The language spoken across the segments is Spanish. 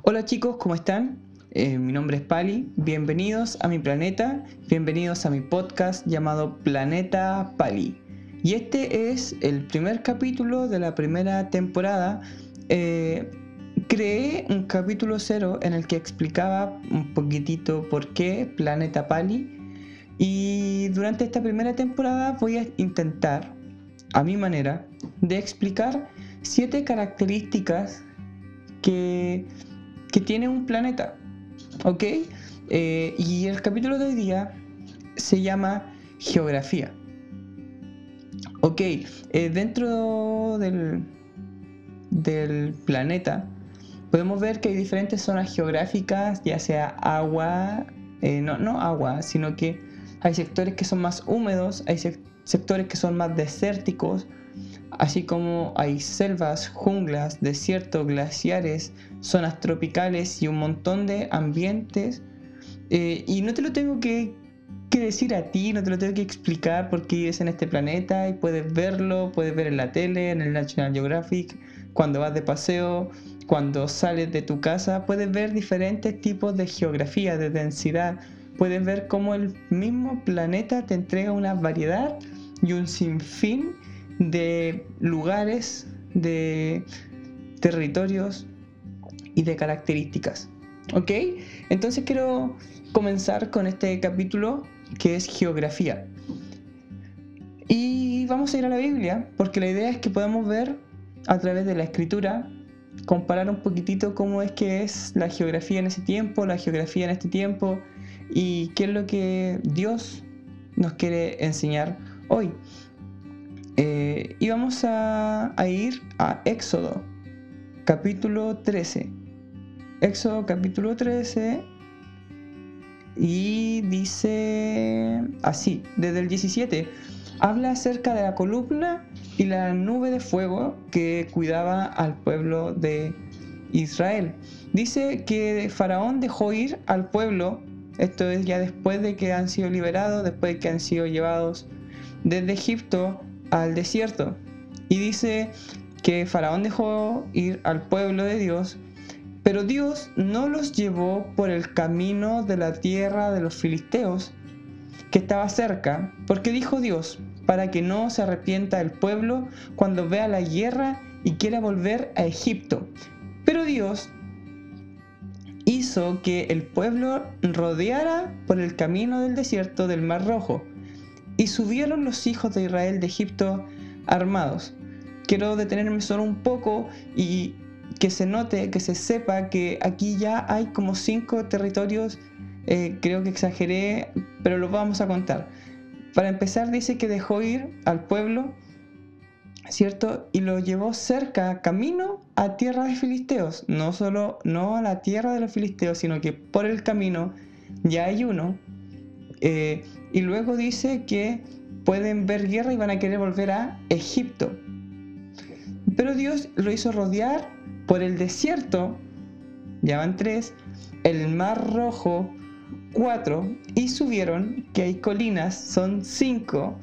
Hola chicos, ¿cómo están? Eh, mi nombre es Pali, bienvenidos a mi planeta, bienvenidos a mi podcast llamado Planeta Pali. Y este es el primer capítulo de la primera temporada. Eh, creé un capítulo cero en el que explicaba un poquitito por qué Planeta Pali. Y durante esta primera temporada voy a intentar, a mi manera, de explicar siete características que, tiene un planeta. ¿Ok? Eh, y el capítulo de hoy día se llama Geografía. Ok, eh, dentro del, del planeta podemos ver que hay diferentes zonas geográficas, ya sea agua, eh, no, no agua, sino que hay sectores que son más húmedos, hay sectores que son más desérticos, así como hay selvas, junglas, desiertos, glaciares, zonas tropicales y un montón de ambientes. Eh, y no te lo tengo que, decir a ti, no te lo tengo que explicar porque vives en este planeta y puedes verlo, puedes ver en la tele, en el National Geographic, cuando vas de paseo, cuando sales de tu casa, puedes ver diferentes tipos de geografía, de densidad, puedes ver cómo el mismo planeta te entrega una variedad y un sinfín de lugares, de territorios y de características. ¿Ok? Entonces quiero comenzar con este capítulo que es geografía. Y vamos a ir a la Biblia, porque la idea es que podamos ver a través de la escritura, comparar un poquitito cómo es que es la geografía en ese tiempo, la geografía en este tiempo, y qué es lo que Dios nos quiere enseñar hoy. Y vamos a, ir a Éxodo, capítulo 13. Éxodo, capítulo 13. Y dice así, desde el 17, habla acerca de la columna y la nube de fuego que cuidaba al pueblo de Israel. Dice que Faraón dejó ir al pueblo, esto es ya después de que han sido liberados, después de que han sido llevados desde Egipto al desierto. Y dice que Faraón dejó ir al pueblo de Dios, pero Dios no los llevó por el camino de la tierra de los filisteos, que estaba cerca, porque dijo Dios, para que no se arrepienta el pueblo cuando vea la guerra y quiera volver a Egipto. Pero Dios hizo que el pueblo rodeara por el camino del desierto del Mar Rojo, y subieron los hijos de Israel de Egipto armados. Quiero detenerme solo un poco y que se note, que se sepa que aquí ya hay como cinco territorios, eh, creo que exageré, pero los vamos a contar. Para empezar dice que dejó ir al pueblo, ¿cierto? Y lo llevó cerca, camino a tierra de filisteos. No solo, no a la tierra de los filisteos, sino que por el camino ya hay uno. Eh, y luego dice que pueden ver guerra y van a querer volver a Egipto. Pero Dios lo hizo rodear por el desierto, ya van tres, el mar rojo, cuatro, y subieron, que hay colinas, son cinco,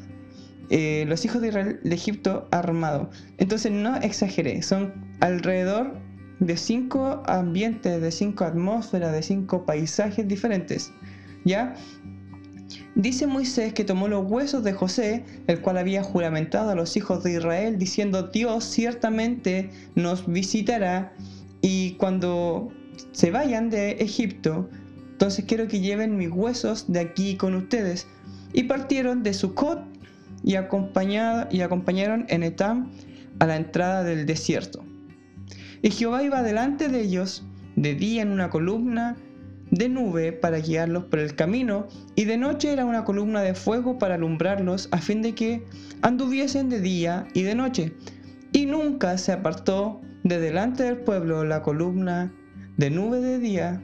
eh, los hijos de Israel de Egipto armados. Entonces no exageré, son alrededor de cinco ambientes, de cinco atmósferas, de cinco paisajes diferentes. ¿Ya? Dice Moisés que tomó los huesos de José, el cual había juramentado a los hijos de Israel, diciendo, Dios ciertamente nos visitará y cuando se vayan de Egipto, entonces quiero que lleven mis huesos de aquí con ustedes. Y partieron de Sucot y, y acompañaron en Etam a la entrada del desierto. Y Jehová iba delante de ellos, de día en una columna, de nube para guiarlos por el camino, y de noche era una columna de fuego para alumbrarlos, a fin de que anduviesen de día y de noche. Y nunca se apartó de delante del pueblo la columna de nube de día,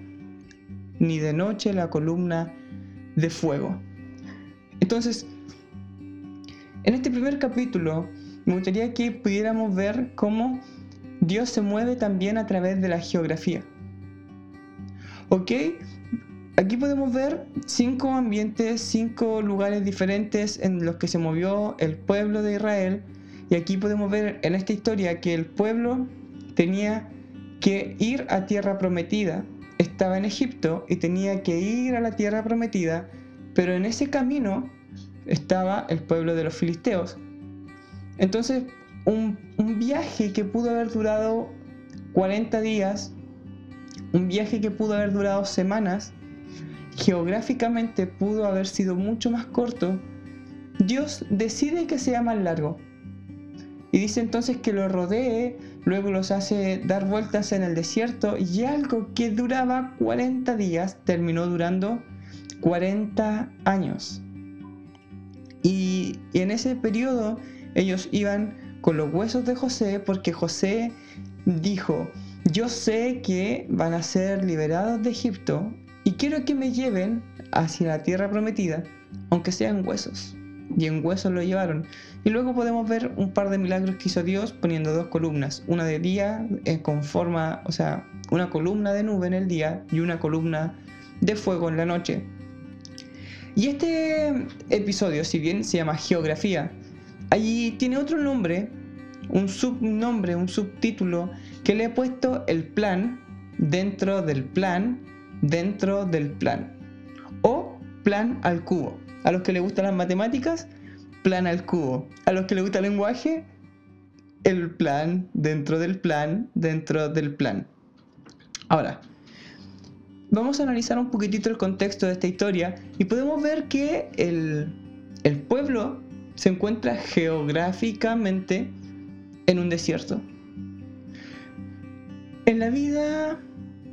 ni de noche la columna de fuego. Entonces, en este primer capítulo, me gustaría que pudiéramos ver cómo Dios se mueve también a través de la geografía. ¿Ok? Aquí podemos ver cinco ambientes, cinco lugares diferentes en los que se movió el pueblo de Israel. Y aquí podemos ver en esta historia que el pueblo tenía que ir a tierra prometida. Estaba en Egipto y tenía que ir a la tierra prometida, pero en ese camino estaba el pueblo de los filisteos. Entonces, un, un viaje que pudo haber durado 40 días, un viaje que pudo haber durado semanas, geográficamente pudo haber sido mucho más corto, Dios decide que sea más largo. Y dice entonces que lo rodee, luego los hace dar vueltas en el desierto y algo que duraba 40 días terminó durando 40 años. Y, y en ese periodo ellos iban con los huesos de José porque José dijo, yo sé que van a ser liberados de Egipto y quiero que me lleven hacia la tierra prometida, aunque sean huesos. Y en huesos lo llevaron. Y luego podemos ver un par de milagros que hizo Dios poniendo dos columnas, una de día eh, con forma, o sea, una columna de nube en el día y una columna de fuego en la noche. Y este episodio, si bien se llama Geografía, allí tiene otro nombre, un subnombre, un subtítulo que le he puesto el plan dentro del plan dentro del plan. O plan al cubo. A los que les gustan las matemáticas, plan al cubo. A los que les gusta el lenguaje, el plan dentro del plan dentro del plan. Ahora, vamos a analizar un poquitito el contexto de esta historia y podemos ver que el, el pueblo se encuentra geográficamente en un desierto. En la vida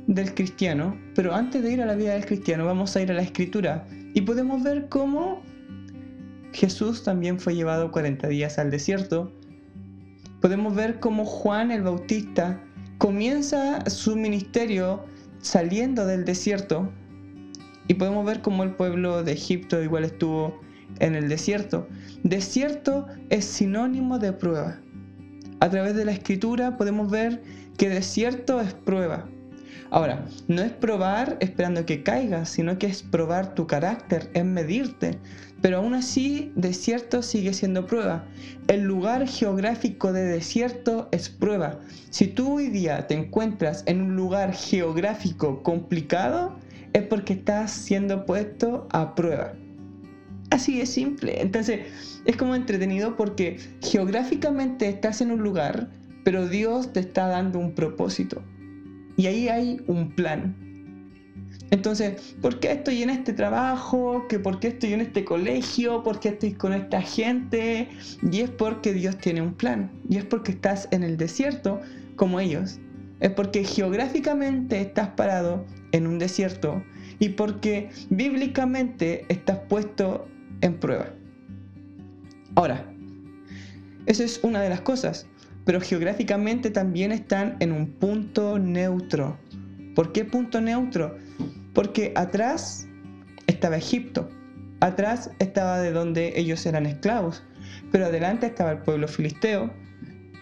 del cristiano, pero antes de ir a la vida del cristiano vamos a ir a la escritura y podemos ver cómo Jesús también fue llevado 40 días al desierto. Podemos ver cómo Juan el Bautista comienza su ministerio saliendo del desierto y podemos ver cómo el pueblo de Egipto igual estuvo en el desierto. Desierto es sinónimo de prueba. A través de la escritura podemos ver que desierto es prueba. Ahora, no es probar esperando que caigas, sino que es probar tu carácter, es medirte. Pero aún así, desierto sigue siendo prueba. El lugar geográfico de desierto es prueba. Si tú hoy día te encuentras en un lugar geográfico complicado, es porque estás siendo puesto a prueba. Así de simple. Entonces, es como entretenido porque geográficamente estás en un lugar, pero Dios te está dando un propósito. Y ahí hay un plan. Entonces, ¿por qué estoy en este trabajo? ¿Que ¿Por qué estoy en este colegio? ¿Por qué estoy con esta gente? Y es porque Dios tiene un plan. Y es porque estás en el desierto como ellos. Es porque geográficamente estás parado en un desierto y porque bíblicamente estás puesto en prueba. Ahora, esa es una de las cosas pero geográficamente también están en un punto neutro. ¿Por qué punto neutro? Porque atrás estaba Egipto, atrás estaba de donde ellos eran esclavos, pero adelante estaba el pueblo filisteo,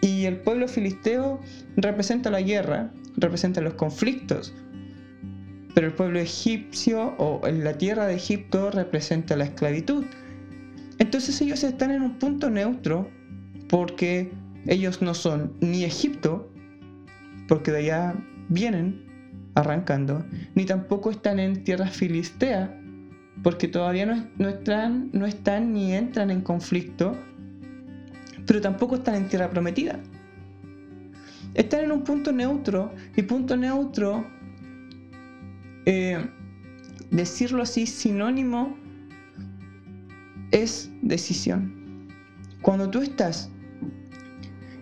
y el pueblo filisteo representa la guerra, representa los conflictos, pero el pueblo egipcio o la tierra de Egipto representa la esclavitud. Entonces ellos están en un punto neutro porque ellos no son ni Egipto, porque de allá vienen arrancando, ni tampoco están en tierra filistea, porque todavía no, están, no están ni entran en conflicto, pero tampoco están en tierra prometida. Están en un punto neutro, y punto neutro, eh, decirlo así, sinónimo, es decisión. Cuando tú estás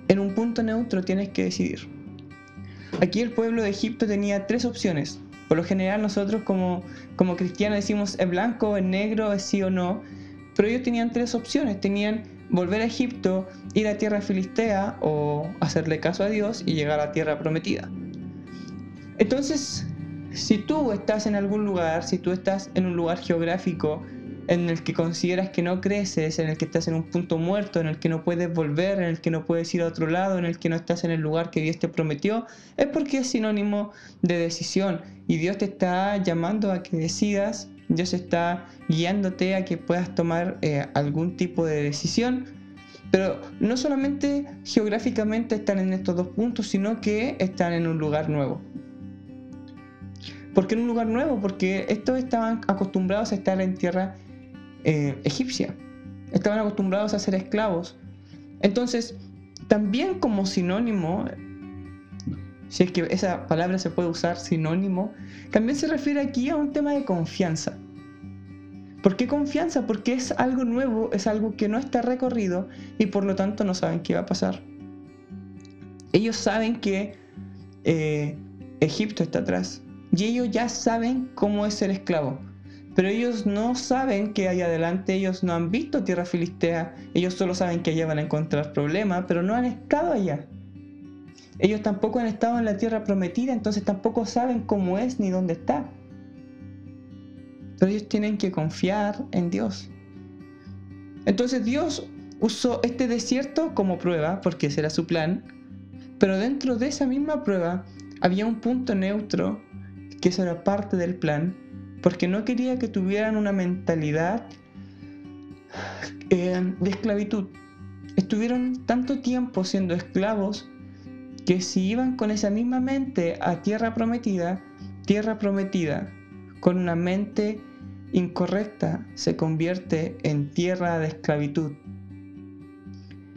en un punto neutro tienes que decidir. Aquí el pueblo de Egipto tenía tres opciones. Por lo general nosotros como, como cristianos decimos es blanco, es negro, es sí o no. Pero ellos tenían tres opciones. Tenían volver a Egipto, ir a tierra filistea o hacerle caso a Dios y llegar a la tierra prometida. Entonces, si tú estás en algún lugar, si tú estás en un lugar geográfico en el que consideras que no creces, en el que estás en un punto muerto, en el que no puedes volver, en el que no puedes ir a otro lado, en el que no estás en el lugar que Dios te prometió, es porque es sinónimo de decisión y Dios te está llamando a que decidas, Dios está guiándote a que puedas tomar eh, algún tipo de decisión Pero no solamente geográficamente están en estos dos puntos, sino que están en un lugar nuevo. ¿Por qué en un lugar nuevo? Porque estos estaban acostumbrados a estar en tierra eh, egipcia. Estaban acostumbrados a ser esclavos. Entonces, también como sinónimo, si es que esa palabra se puede usar sinónimo, también se refiere aquí a un tema de confianza. ¿Por qué confianza? Porque es algo nuevo, es algo que no está recorrido y por lo tanto no saben qué va a pasar. Ellos saben que eh, Egipto está atrás y ellos ya saben cómo es ser esclavo. Pero ellos no saben que hay adelante, ellos no han visto tierra filistea, ellos solo saben que allá van a encontrar problemas, pero no han estado allá. Ellos tampoco han estado en la tierra prometida, entonces tampoco saben cómo es ni dónde está. Pero ellos tienen que confiar en Dios. Entonces Dios usó este desierto como prueba, porque ese era su plan, pero dentro de esa misma prueba había un punto neutro, que eso era parte del plan, porque no quería que tuvieran una mentalidad eh, de esclavitud. Estuvieron tanto tiempo siendo esclavos que si iban con esa misma mente a tierra prometida, tierra prometida, con una mente incorrecta se convierte en tierra de esclavitud.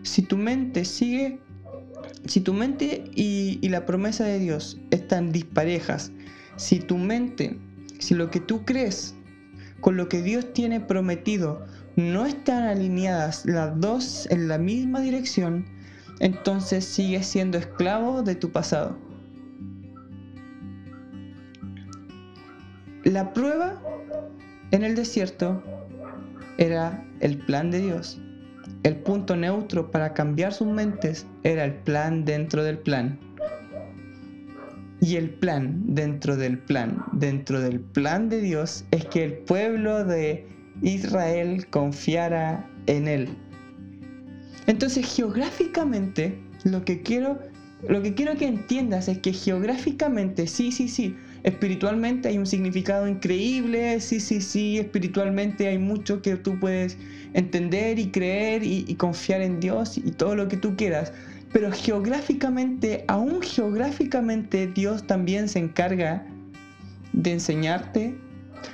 Si tu mente sigue, si tu mente y, y, la promesa de Dios están disparejas, si tu mente, si lo que tú crees con lo que Dios tiene prometido no están alineadas las dos en la misma dirección, entonces sigues siendo esclavo de tu pasado. La prueba en el desierto era el plan de Dios. El punto neutro para cambiar sus mentes era el plan dentro del plan. Y el plan dentro del plan, dentro del plan de Dios, es que el pueblo de Israel confiara en Él. Entonces, geográficamente, lo que quiero, lo que, quiero que entiendas es que geográficamente, sí, sí, sí, espiritualmente hay un significado increíble, sí, sí, sí, espiritualmente hay mucho que tú puedes entender y creer y, confiar en Dios y todo lo que tú quieras. Pero geográficamente, aún geográficamente, Dios también se encarga de enseñarte,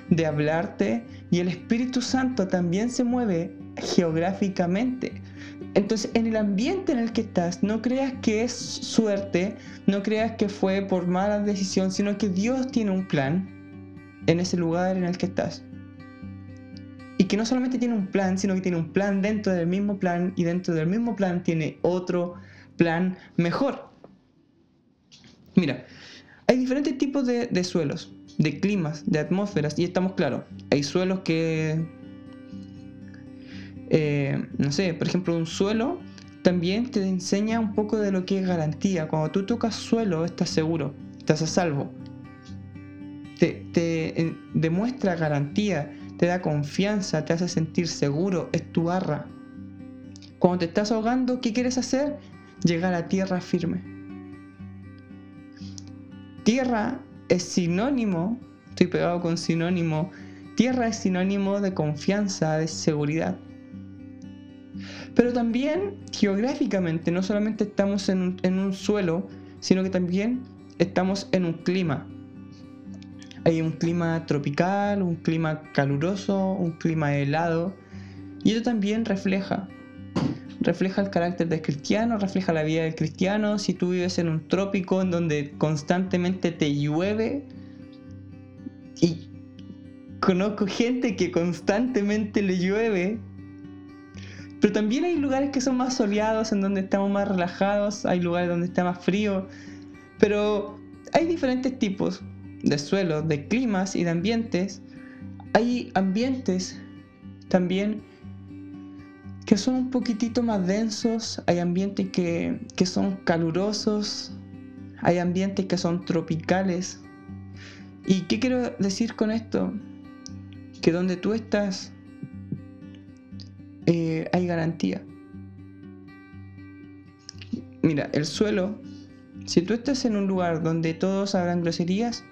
de hablarte y el Espíritu Santo también se mueve geográficamente. Entonces, en el ambiente en el que estás, no creas que es suerte, no creas que fue por mala decisión, sino que Dios tiene un plan en ese lugar en el que estás. Y que no solamente tiene un plan, sino que tiene un plan dentro del mismo plan y dentro del mismo plan tiene otro plan mejor. Mira, hay diferentes tipos de, suelos, de climas, de atmósferas, y estamos claros. Hay suelos que eh, no sé, por ejemplo, un suelo también te enseña un poco de lo que es garantía. Cuando tú tocas suelo, estás seguro, estás a salvo. Te, te demuestra garantía, te da confianza, te hace sentir seguro, es tu barra. Cuando te estás ahogando, ¿qué quieres hacer? Llegar a tierra firme. Tierra es sinónimo, estoy pegado con sinónimo, tierra es sinónimo de confianza, de seguridad. Pero también geográficamente, no solamente estamos en un, suelo, sino que también estamos en un clima. Hay un clima tropical, un clima caluroso, un clima helado. Y eso también refleja. Refleja el carácter del cristiano, refleja la vida del cristiano. Si tú vives en un trópico en donde constantemente te llueve. Y conozco gente que constantemente le llueve pero también hay lugares que son más soleados, en donde estamos más relajados, hay lugares donde está más frío. Pero hay diferentes tipos de suelos, de climas y de ambientes. Hay ambientes también que son un poquitito más densos, hay ambientes que, que son calurosos, hay ambientes que son tropicales. ¿Y qué quiero decir con esto? Que donde tú estás eh, hay garantía. Mira, el suelo, si tú estás en un lugar donde todos hablan groserías,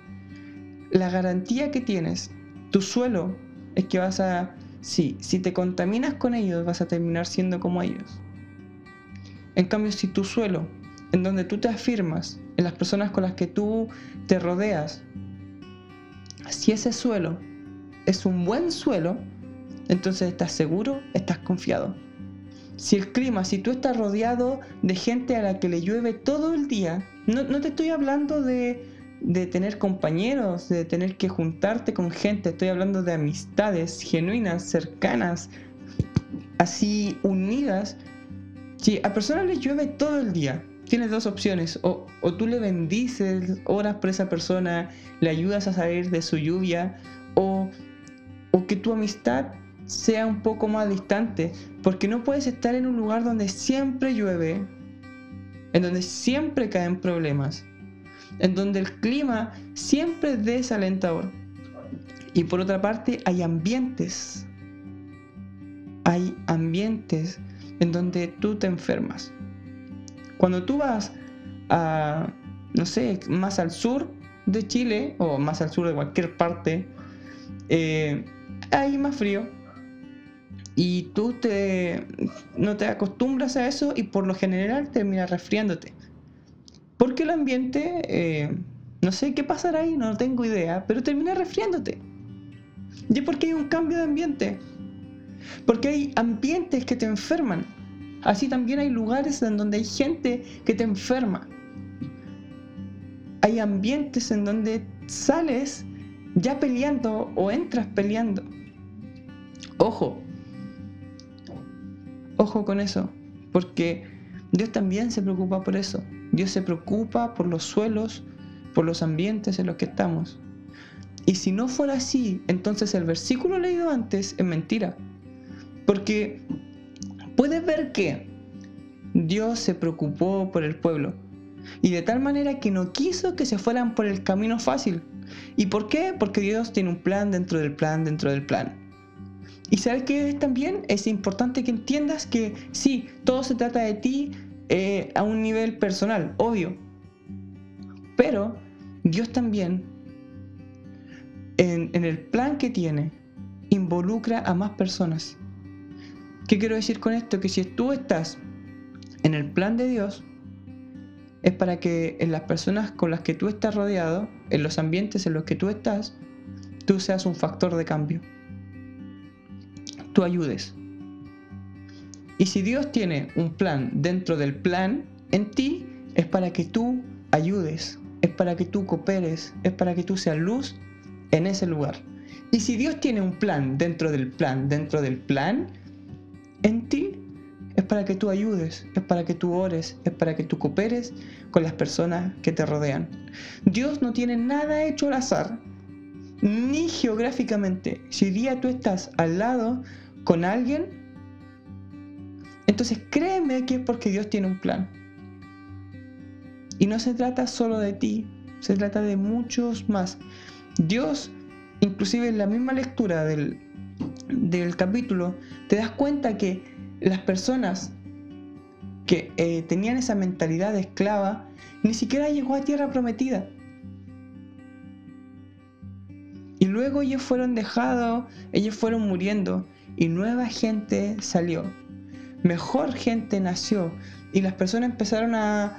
la garantía que tienes, tu suelo, es que vas a, sí, si te contaminas con ellos, vas a terminar siendo como ellos. En cambio, si tu suelo, en donde tú te afirmas, en las personas con las que tú te rodeas, si ese suelo es un buen suelo, entonces estás seguro, estás confiado. Si el clima, si tú estás rodeado de gente a la que le llueve todo el día, no, te estoy hablando de, de tener compañeros, de tener que juntarte con gente, estoy hablando de amistades genuinas, cercanas, así unidas. Si a personas les llueve todo el día, tienes dos opciones. O, o, tú le bendices, oras por esa persona, le ayudas a salir de su lluvia, o, o que tu amistad sea un poco más distante, porque no puedes estar en un lugar donde siempre llueve, en donde siempre caen problemas, en donde el clima siempre es desalentador. Y por otra parte hay ambientes, hay ambientes en donde tú te enfermas. Cuando tú vas a, no sé, más al sur de Chile o más al sur de cualquier parte, eh, hay más frío, y tú te, no te acostumbras a eso y por lo general terminas resfriándote. Porque el ambiente, eh, no sé qué pasará ahí, no tengo idea, pero termina resfriándote. Y es porque hay un cambio de ambiente. Porque hay ambientes que te enferman. Así también hay lugares en donde hay gente que te enferma. Hay ambientes en donde sales ya peleando o entras peleando. Ojo, Ojo con eso, porque Dios también se preocupa por eso. Dios se preocupa por los suelos, por los ambientes en los que estamos. Y si no fuera así, entonces el versículo leído antes es mentira. Porque puedes ver que Dios se preocupó por el pueblo. Y de tal manera que no quiso que se fueran por el camino fácil. ¿Y por qué? Porque Dios tiene un plan dentro del plan dentro del plan. Y sabes que también es importante que entiendas que sí, todo se trata de ti eh, a un nivel personal, obvio. Pero Dios también, en, en el plan que tiene, involucra a más personas. ¿Qué quiero decir con esto? Que si tú estás en el plan de Dios, es para que en las personas con las que tú estás rodeado, en los ambientes en los que tú estás, tú seas un factor de cambio tú ayudes. Y si Dios tiene un plan dentro del plan en ti, es para que tú ayudes, es para que tú cooperes, es para que tú seas luz en ese lugar. Y si Dios tiene un plan dentro del plan, dentro del plan, en ti, es para que tú ayudes, es para que tú ores, es para que tú cooperes con las personas que te rodean. Dios no tiene nada hecho al azar, ni geográficamente. Si día tú estás al lado con alguien, entonces créeme que es porque Dios tiene un plan. Y no se trata solo de ti, se trata de muchos más. Dios, inclusive en la misma lectura del, del capítulo, te das cuenta que las personas que eh, tenían esa mentalidad de esclava, ni siquiera llegó a tierra prometida. Y luego ellos fueron dejados, ellos fueron muriendo y nueva gente salió. Mejor gente nació y las personas empezaron a,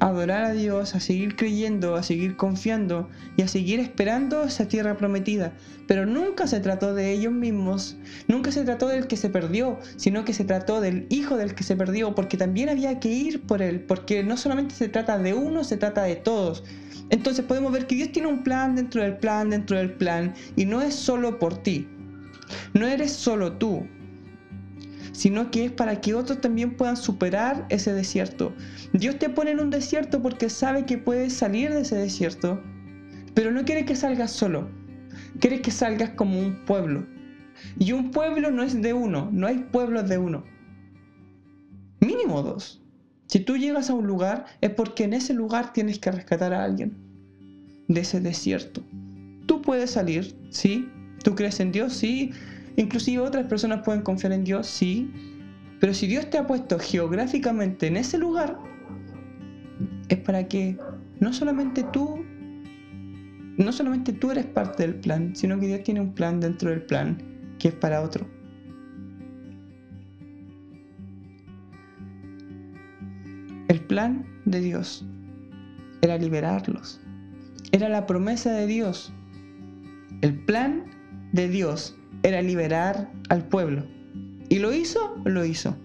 adorar a Dios, a seguir creyendo, a seguir confiando y a seguir esperando esa tierra prometida. Pero nunca se trató de ellos mismos, nunca se trató del que se perdió, sino que se trató del hijo del que se perdió, porque también había que ir por él, porque no solamente se trata de uno, se trata de todos. Entonces podemos ver que Dios tiene un plan dentro del plan, dentro del plan, y no es solo por ti, no eres solo tú, sino que es para que otros también puedan superar ese desierto. Dios te pone en un desierto porque sabe que puedes salir de ese desierto, pero no quiere que salgas solo, quiere que salgas como un pueblo. Y un pueblo no es de uno, no hay pueblos de uno. Mínimo dos. Si tú llegas a un lugar es porque en ese lugar tienes que rescatar a alguien de ese desierto. Tú puedes salir, sí, ¿Tú crees en Dios? Sí. Inclusive otras personas pueden confiar en Dios, sí. Pero si Dios te ha puesto geográficamente en ese lugar, es para que no solamente tú, no solamente tú eres parte del plan, sino que Dios tiene un plan dentro del plan que es para otro. El plan de Dios era liberarlos. Era la promesa de Dios. El plan de Dios era liberar al pueblo. ¿Y lo hizo? Lo hizo.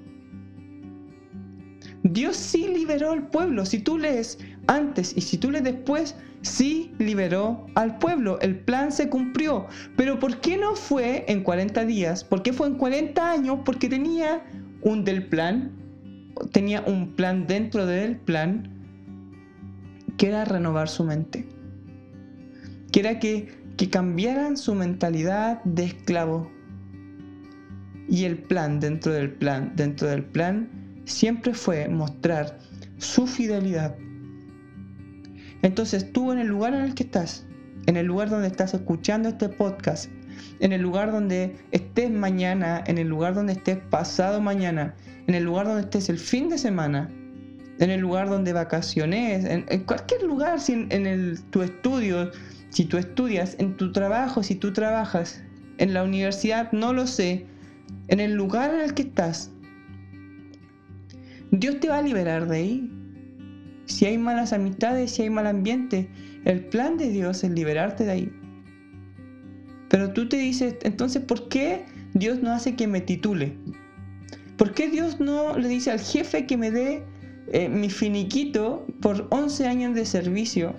Dios sí liberó al pueblo. Si tú lees antes y si tú lees después, sí liberó al pueblo. El plan se cumplió. Pero ¿por qué no fue en 40 días? ¿Por qué fue en 40 años? Porque tenía un del plan, tenía un plan dentro del plan que era renovar su mente. Que era que, que cambiaran su mentalidad de esclavo. Y el plan dentro del plan, dentro del plan, siempre fue mostrar su fidelidad. Entonces tú en el lugar en el que estás, en el lugar donde estás escuchando este podcast, en el lugar donde estés mañana, en el lugar donde estés pasado mañana, en el lugar donde estés el fin de semana, en el lugar donde vacaciones, en, cualquier lugar, si en, el, tu estudio, si tú estudias, en tu trabajo, si tú trabajas, en la universidad, no lo sé, en el lugar en el que estás, Dios te va a liberar de ahí. Si hay malas amistades, si hay mal ambiente, el plan de Dios es liberarte de ahí. Pero tú te dices, entonces, ¿por qué Dios no hace que me titule? ¿Por qué Dios no le dice al jefe que me dé eh, mi finiquito por 11 años de servicio?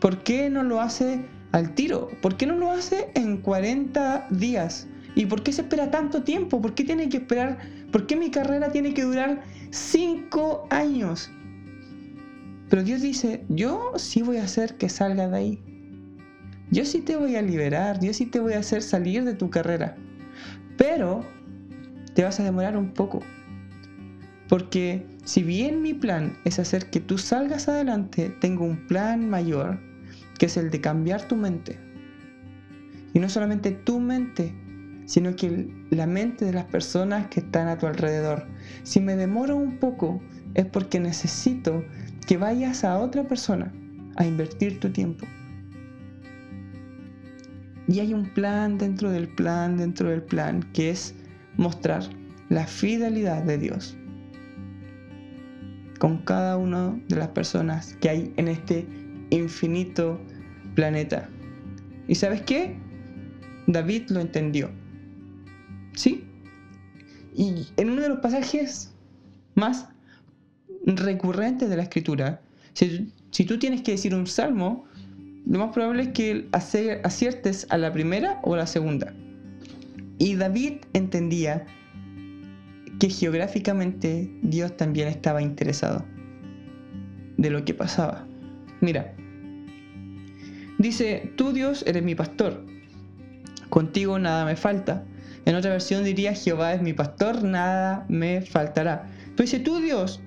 ¿Por qué no lo hace al tiro? ¿Por qué no lo hace en 40 días? ¿Y por qué se espera tanto tiempo? ¿Por qué tiene que esperar? ¿Por qué mi carrera tiene que durar 5 años? Pero Dios dice, yo sí voy a hacer que salga de ahí. Yo sí te voy a liberar, yo sí te voy a hacer salir de tu carrera. Pero te vas a demorar un poco. Porque si bien mi plan es hacer que tú salgas adelante, tengo un plan mayor, que es el de cambiar tu mente. Y no solamente tu mente, sino que la mente de las personas que están a tu alrededor. Si me demoro un poco, es porque necesito que vayas a otra persona a invertir tu tiempo. Y hay un plan dentro del plan, dentro del plan, que es mostrar la fidelidad de Dios con cada una de las personas que hay en este infinito planeta. ¿Y sabes qué? David lo entendió. ¿Sí? Y en uno de los pasajes más recurrentes de la escritura, si, si tú tienes que decir un salmo, lo más probable es que aciertes a la primera o a la segunda. Y David entendía que geográficamente Dios también estaba interesado de lo que pasaba. Mira, dice, tú Dios eres mi pastor, contigo nada me falta. En otra versión diría, Jehová es mi pastor, nada me faltará. Pero dice, tú Dios,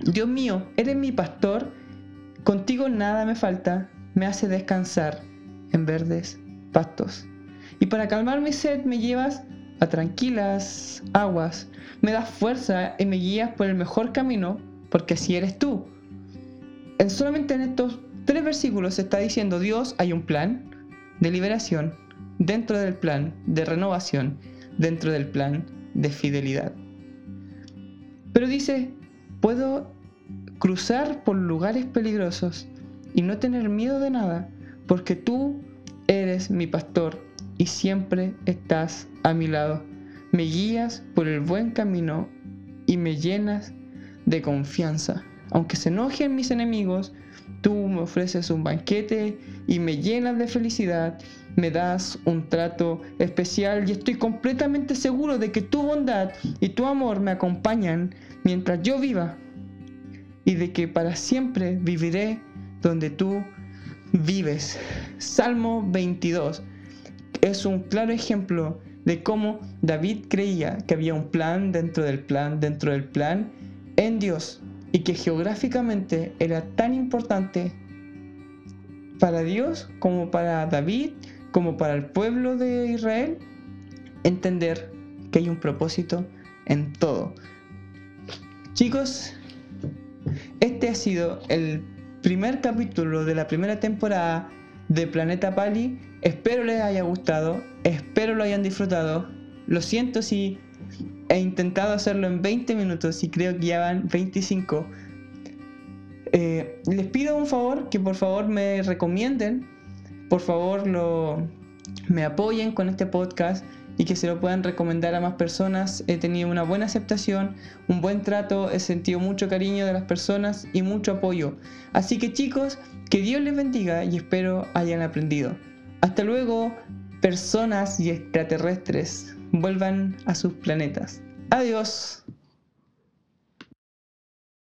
Dios mío, eres mi pastor, contigo nada me falta, me hace descansar en verdes pastos. Y para calmar mi sed me llevas a tranquilas aguas, me das fuerza y me guías por el mejor camino, porque así eres tú. En solamente en estos tres versículos se está diciendo Dios hay un plan de liberación, dentro del plan de renovación, dentro del plan de fidelidad. Pero dice, puedo cruzar por lugares peligrosos y no tener miedo de nada, porque tú eres mi pastor y siempre estás a mi lado. Me guías por el buen camino y me llenas de confianza. Aunque se enojen mis enemigos, tú me ofreces un banquete y me llenas de felicidad, me das un trato especial y estoy completamente seguro de que tu bondad y tu amor me acompañan mientras yo viva y de que para siempre viviré donde tú vives. Salmo 22 es un claro ejemplo de cómo David creía que había un plan dentro del plan, dentro del plan, en Dios, y que geográficamente era tan importante para Dios como para David, como para el pueblo de Israel, entender que hay un propósito en todo. Chicos, este ha sido el primer capítulo de la primera temporada de Planeta Pali. Espero les haya gustado, espero lo hayan disfrutado. Lo siento si he intentado hacerlo en 20 minutos y creo que ya van 25. Eh, les pido un favor, que por favor me recomienden, por favor lo, me apoyen con este podcast y que se lo puedan recomendar a más personas. He tenido una buena aceptación, un buen trato, he sentido mucho cariño de las personas y mucho apoyo. Así que chicos, que Dios les bendiga y espero hayan aprendido. Hasta luego, personas y extraterrestres. Vuelvan a sus planetas. Adiós.